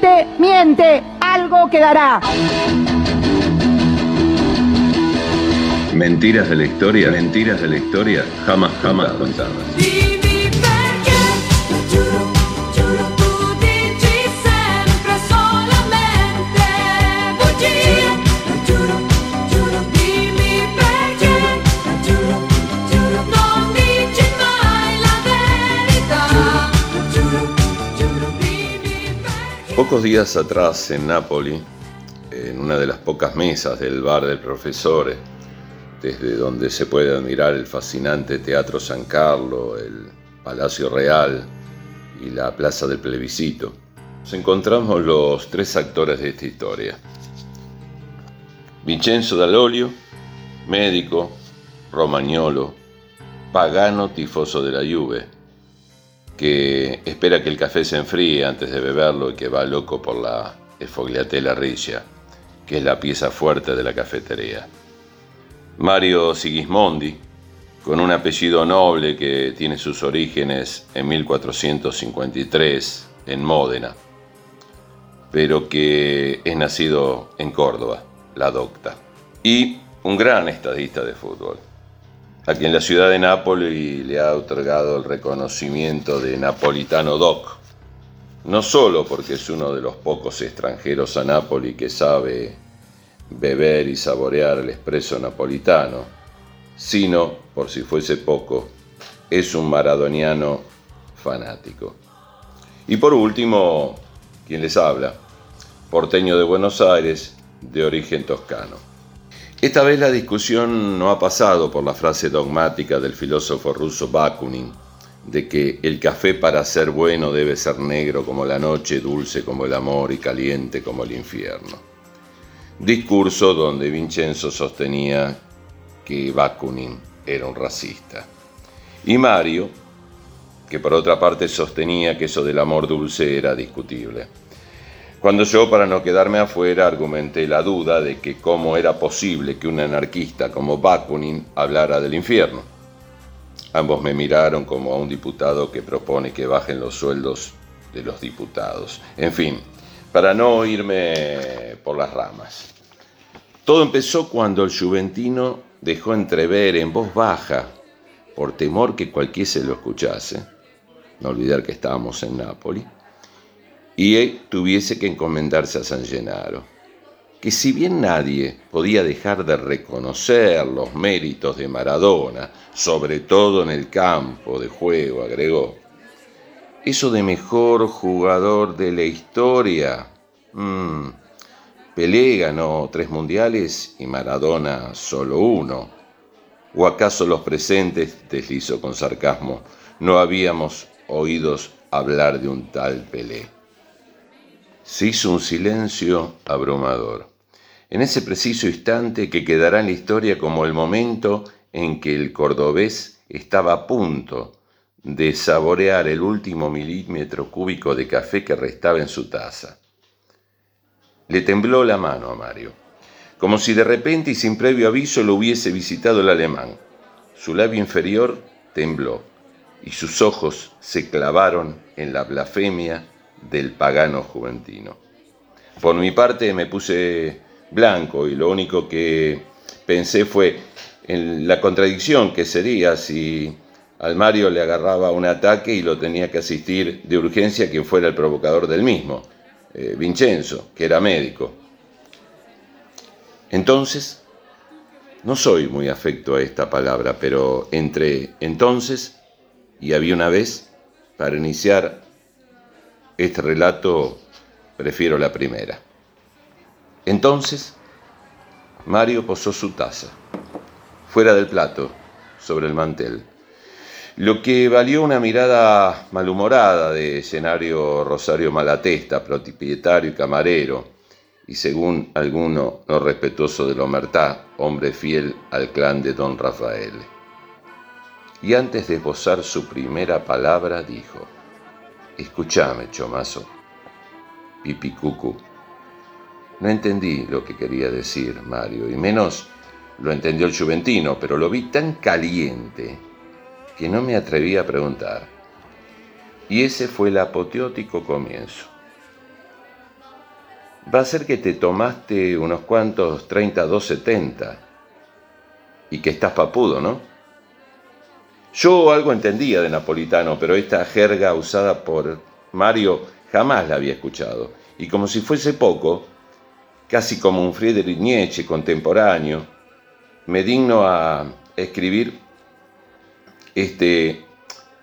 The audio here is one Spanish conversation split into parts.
miente, miente, algo quedará. Mentiras de la historia, mentiras de la historia, jamás, jamás contadas. Pocos días atrás en Nápoli, en una de las pocas mesas del bar del profesor, desde donde se puede admirar el fascinante Teatro San Carlo, el Palacio Real y la Plaza del Plebiscito, nos encontramos los tres actores de esta historia. Vincenzo Dall'Olio, médico, romagnolo, pagano tifoso de la Juve, que espera que el café se enfríe antes de beberlo y que va loco por la esfogliatella riccia, que es la pieza fuerte de la cafetería. Mario Sigismondi, con un apellido noble que tiene sus orígenes en 1453 en Módena, pero que es nacido en Córdoba, la docta, y un gran estadista de fútbol a quien la ciudad de Nápoles le ha otorgado el reconocimiento de Napolitano Doc, no solo porque es uno de los pocos extranjeros a Nápoles que sabe beber y saborear el espresso napolitano, sino, por si fuese poco, es un maradoniano fanático. Y por último, quien les habla, porteño de Buenos Aires, de origen toscano. Esta vez la discusión no ha pasado por la frase dogmática del filósofo ruso Bakunin, de que el café para ser bueno debe ser negro como la noche, dulce como el amor y caliente como el infierno. Discurso donde Vincenzo sostenía que Bakunin era un racista. Y Mario, que por otra parte sostenía que eso del amor dulce era discutible cuando yo, para no quedarme afuera, argumenté la duda de que cómo era posible que un anarquista como Bakunin hablara del infierno. Ambos me miraron como a un diputado que propone que bajen los sueldos de los diputados. En fin, para no irme por las ramas. Todo empezó cuando el juventino dejó entrever en voz baja, por temor que cualquiera se lo escuchase, no olvidar que estábamos en Nápoles, y tuviese que encomendarse a San Gennaro, que si bien nadie podía dejar de reconocer los méritos de Maradona, sobre todo en el campo de juego, agregó, eso de mejor jugador de la historia, mmm, Pelé ganó tres mundiales y Maradona solo uno. ¿O acaso los presentes, deslizó con sarcasmo, no habíamos oído hablar de un tal Pelé? Se hizo un silencio abrumador. En ese preciso instante que quedará en la historia como el momento en que el cordobés estaba a punto de saborear el último milímetro cúbico de café que restaba en su taza. Le tembló la mano a Mario, como si de repente y sin previo aviso lo hubiese visitado el alemán. Su labio inferior tembló y sus ojos se clavaron en la blasfemia del pagano juventino. Por mi parte me puse blanco y lo único que pensé fue en la contradicción que sería si al Mario le agarraba un ataque y lo tenía que asistir de urgencia quien fuera el provocador del mismo, eh, Vincenzo, que era médico. Entonces, no soy muy afecto a esta palabra, pero entre entonces y había una vez, para iniciar este relato prefiero la primera. Entonces, Mario posó su taza, fuera del plato, sobre el mantel, lo que valió una mirada malhumorada de escenario Rosario Malatesta, propietario y camarero, y según alguno no respetuoso de Lomertá, hombre fiel al clan de don Rafael. Y antes de esbozar su primera palabra, dijo, Escúchame, chomazo. Pipicucu. No entendí lo que quería decir Mario, y menos lo entendió el juventino, pero lo vi tan caliente que no me atreví a preguntar. Y ese fue el apoteótico comienzo. va a ser que te tomaste unos cuantos 32.70 y que estás papudo, ¿no? Yo algo entendía de napolitano, pero esta jerga usada por Mario jamás la había escuchado. Y como si fuese poco, casi como un Friedrich Nietzsche contemporáneo, me digno a escribir este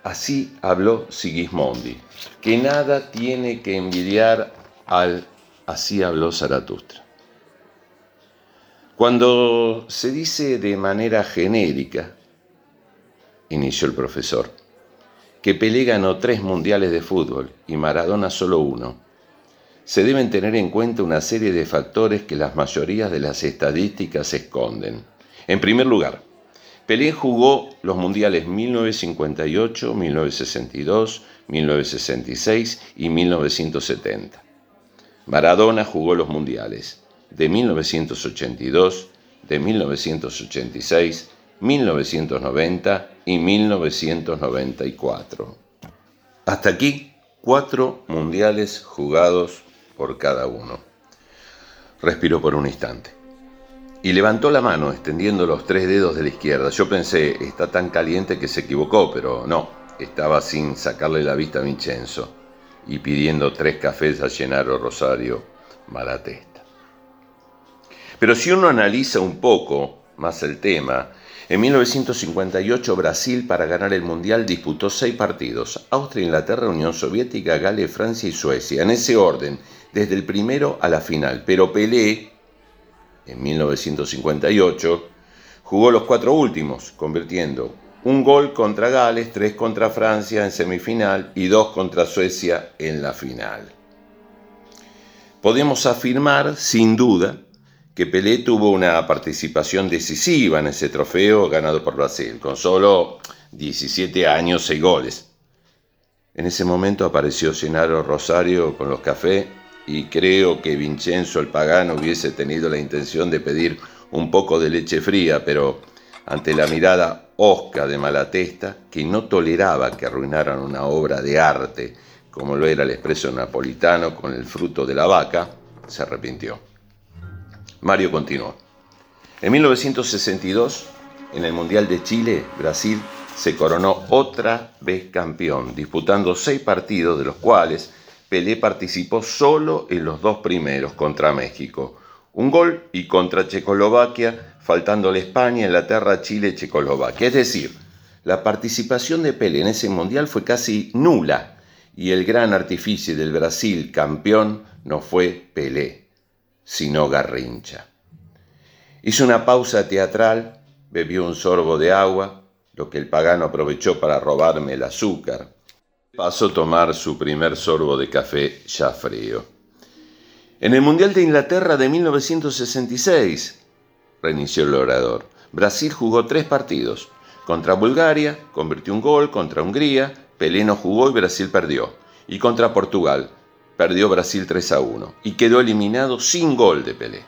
así habló Sigismondi, que nada tiene que envidiar al así habló Zaratustra. Cuando se dice de manera genérica, inició el profesor, que Pelé ganó tres mundiales de fútbol y Maradona solo uno, se deben tener en cuenta una serie de factores que las mayorías de las estadísticas esconden. En primer lugar, Pelé jugó los mundiales 1958, 1962, 1966 y 1970. Maradona jugó los mundiales de 1982, de 1986, 1990 y 1994. Hasta aquí, cuatro mundiales jugados por cada uno. Respiró por un instante. Y levantó la mano, extendiendo los tres dedos de la izquierda. Yo pensé, está tan caliente que se equivocó, pero no, estaba sin sacarle la vista a Vincenzo y pidiendo tres cafés a Llenaro Rosario Malatesta. Pero si uno analiza un poco más el tema, en 1958 Brasil para ganar el Mundial disputó seis partidos, Austria, Inglaterra, Unión Soviética, Gales, Francia y Suecia, en ese orden, desde el primero a la final. Pero Pelé, en 1958, jugó los cuatro últimos, convirtiendo un gol contra Gales, tres contra Francia en semifinal y dos contra Suecia en la final. Podemos afirmar, sin duda, que Pelé tuvo una participación decisiva en ese trofeo ganado por Brasil, con solo 17 años, 6 goles. En ese momento apareció Gennaro Rosario con los cafés y creo que Vincenzo el Pagano hubiese tenido la intención de pedir un poco de leche fría, pero ante la mirada osca de Malatesta, que no toleraba que arruinaran una obra de arte como lo era el expreso napolitano con el fruto de la vaca, se arrepintió. Mario continuó. En 1962, en el Mundial de Chile, Brasil se coronó otra vez campeón, disputando seis partidos, de los cuales Pelé participó solo en los dos primeros contra México. Un gol y contra Checoslovaquia, faltándole España, Inglaterra, Chile, Checoslovaquia. Es decir, la participación de Pelé en ese mundial fue casi nula y el gran artífice del Brasil campeón no fue Pelé, sino Garrincha. Hizo una pausa teatral, bebió un sorbo de agua, lo que el pagano aprovechó para robarme el azúcar. Pasó a tomar su primer sorbo de café ya frío. En el Mundial de Inglaterra de 1966, reinició el orador, Brasil jugó tres partidos. Contra Bulgaria, convirtió un gol, contra Hungría, Pelé no jugó y Brasil perdió. Y contra Portugal, perdió Brasil 3 a 1 y quedó eliminado sin gol de Pelé.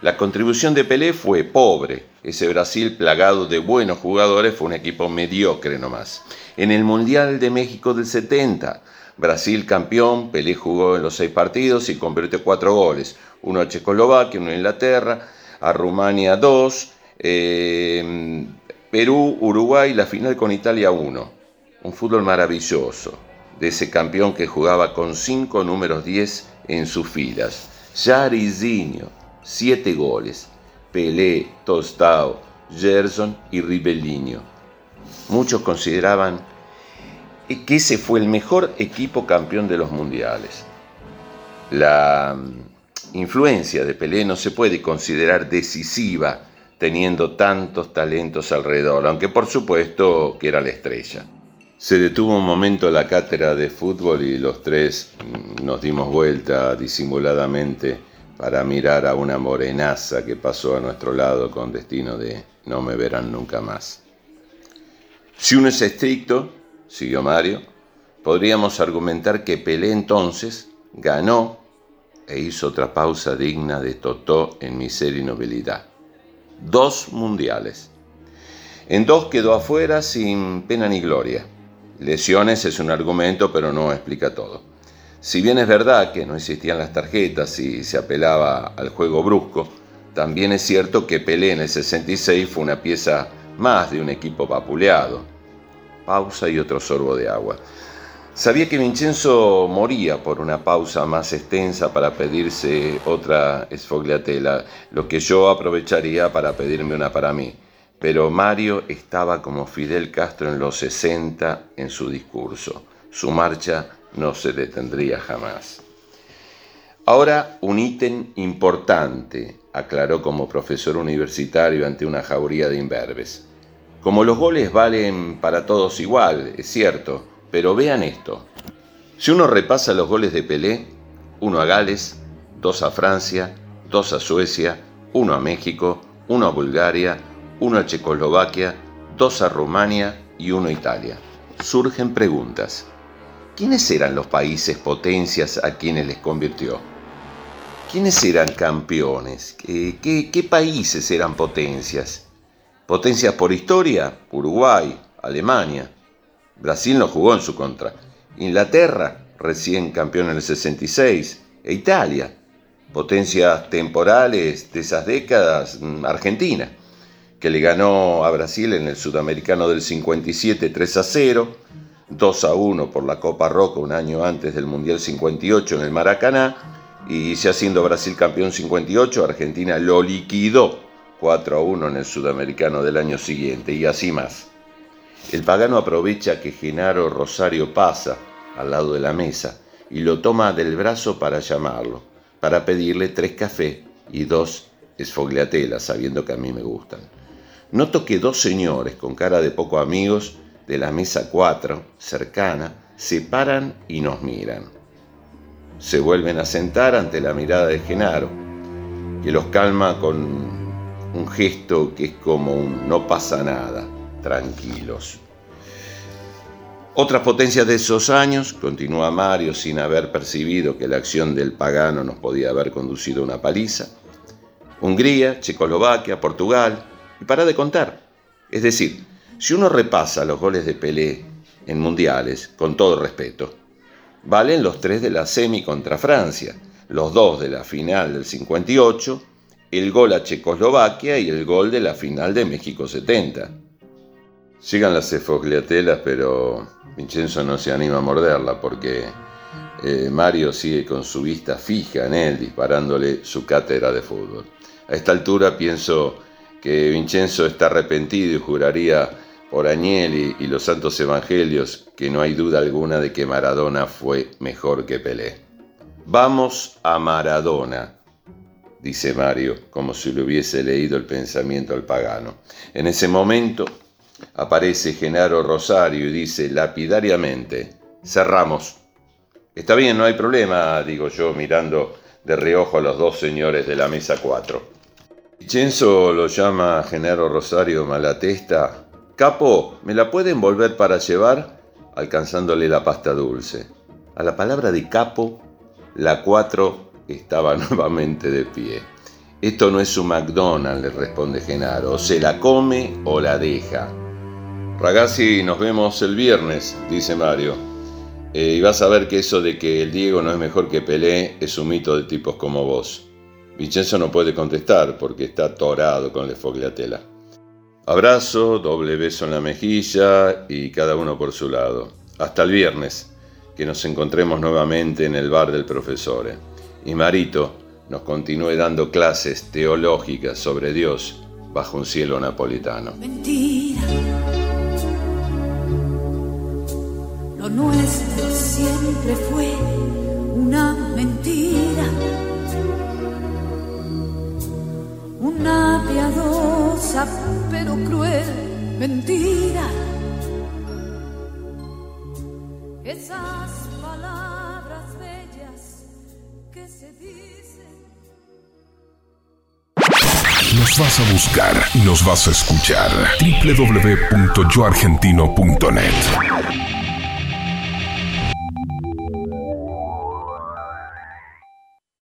La contribución de Pelé fue pobre. Ese Brasil plagado de buenos jugadores fue un equipo mediocre nomás. En el Mundial de México del 70, Brasil campeón, Pelé jugó en los seis partidos y convirtió cuatro goles, uno a Checoslovaquia, uno a Inglaterra, a Rumania dos, eh, Perú, Uruguay, la final con Italia uno. Un fútbol maravilloso de ese campeón que jugaba con cinco números 10 en sus filas. Jairzinho, siete goles. Pelé, Tostao, Gerson y Ribellinho. Muchos consideraban que ese fue el mejor equipo campeón de los mundiales. La mm, influencia de Pelé no se puede considerar decisiva teniendo tantos talentos alrededor, aunque por supuesto que era la estrella. Se detuvo un momento la cátedra de fútbol y los tres nos dimos vuelta disimuladamente para mirar a una morenaza que pasó a nuestro lado con destino de no me verán nunca más. Si uno es estricto, siguió Mario, podríamos argumentar que Pelé entonces ganó e hizo otra pausa digna de Totó en miseria y nobilidad. Dos mundiales. En dos quedó afuera sin pena ni gloria. Lesiones es un argumento, pero no explica todo. Si bien es verdad que no existían las tarjetas y se apelaba al juego brusco, también es cierto que Pelé en el 66 fue una pieza más de un equipo vapuleado. Pausa y otro sorbo de agua. Sabía que Vincenzo moría por una pausa más extensa para pedirse otra esfogliatela, lo que yo aprovecharía para pedirme una para mí. Pero Mario estaba como Fidel Castro en los 60 en su discurso. Su marcha no se detendría jamás. Ahora un ítem importante, aclaró como profesor universitario ante una jauría de imberbes. Como los goles valen para todos igual, es cierto, pero vean esto. Si uno repasa los goles de Pelé, uno a Gales, dos a Francia, dos a Suecia, uno a México, uno a Bulgaria, uno a Checoslovaquia, dos a Rumania y uno a Italia. Surgen preguntas. ¿Quiénes eran los países potencias a quienes les convirtió? ¿Quiénes eran campeones? ¿Qué, países eran potencias? Potencias por historia, Uruguay, Alemania. Brasil no jugó en su contra. Inglaterra, recién campeón en el 66, e Italia, potencias temporales de esas décadas, mm, Argentina, que le ganó a Brasil en el Sudamericano del 57 3 a 0, 2 a 1 por la Copa Roca un año antes del Mundial 58 en el Maracaná, y ya siendo Brasil campeón 58, Argentina lo liquidó 4 a 1 en el Sudamericano del año siguiente, y así más. El pagano aprovecha que Genaro Rosario pasa al lado de la mesa y lo toma del brazo para llamarlo, para pedirle tres cafés y dos esfogliatelas, sabiendo que a mí me gustan. Noto que dos señores con cara de poco amigos de la mesa cuatro, cercana, se paran y nos miran. Se vuelven a sentar ante la mirada de Genaro, que los calma con un gesto que es como un no pasa nada tranquilos. Otras potencias de esos años, continúa Mario sin haber percibido que la acción del pagano nos podía haber conducido a una paliza, Hungría, Checoslovaquia, Portugal, y para de contar. Es decir, si uno repasa los goles de Pelé en mundiales, con todo respeto, valen los tres de la semi contra Francia, los dos de la final del 58, el gol a Checoslovaquia y el gol de la final de México 70. Llegan las esfogliatelas, pero Vincenzo no se anima a morderla porque eh, Mario sigue con su vista fija en él, disparándole su cátedra de fútbol. A esta altura pienso que Vincenzo está arrepentido y juraría por Agnelli y los santos evangelios que no hay duda alguna de que Maradona fue mejor que Pelé. Vamos a Maradona, dice Mario, como si le hubiese leído el pensamiento al pagano. En ese momento aparece Genaro Rosario y dice lapidariamente, cerramos. Está bien, no hay problema, digo yo, mirando de reojo a los dos señores de la mesa 4. Vincenzo lo llama Genaro Rosario Malatesta. Capo, ¿me la pueden volver para llevar? alcanzándole la pasta dulce. A la palabra de capo, la 4 estaba nuevamente de pie. Esto no es un McDonald's, le responde Genaro. O se la come o la deja. Ragazzi, nos vemos el viernes, dice Mario. Eh, y vas a ver que eso de que el Diego no es mejor que Pelé es un mito de tipos como vos. Vincenzo no puede contestar porque está atorado con la fogliatela. Abrazo, doble beso en la mejilla y cada uno por su lado. Hasta el viernes, que nos encontremos nuevamente en el bar del profesor. Y Marito nos continúe dando clases teológicas sobre Dios bajo un cielo napolitano. Lo nuestro siempre fue una mentira, piadosa pero cruel mentira. Esas palabras bellas que se dicen. Nos vas a buscar y nos vas a escuchar. www.yoargentino.net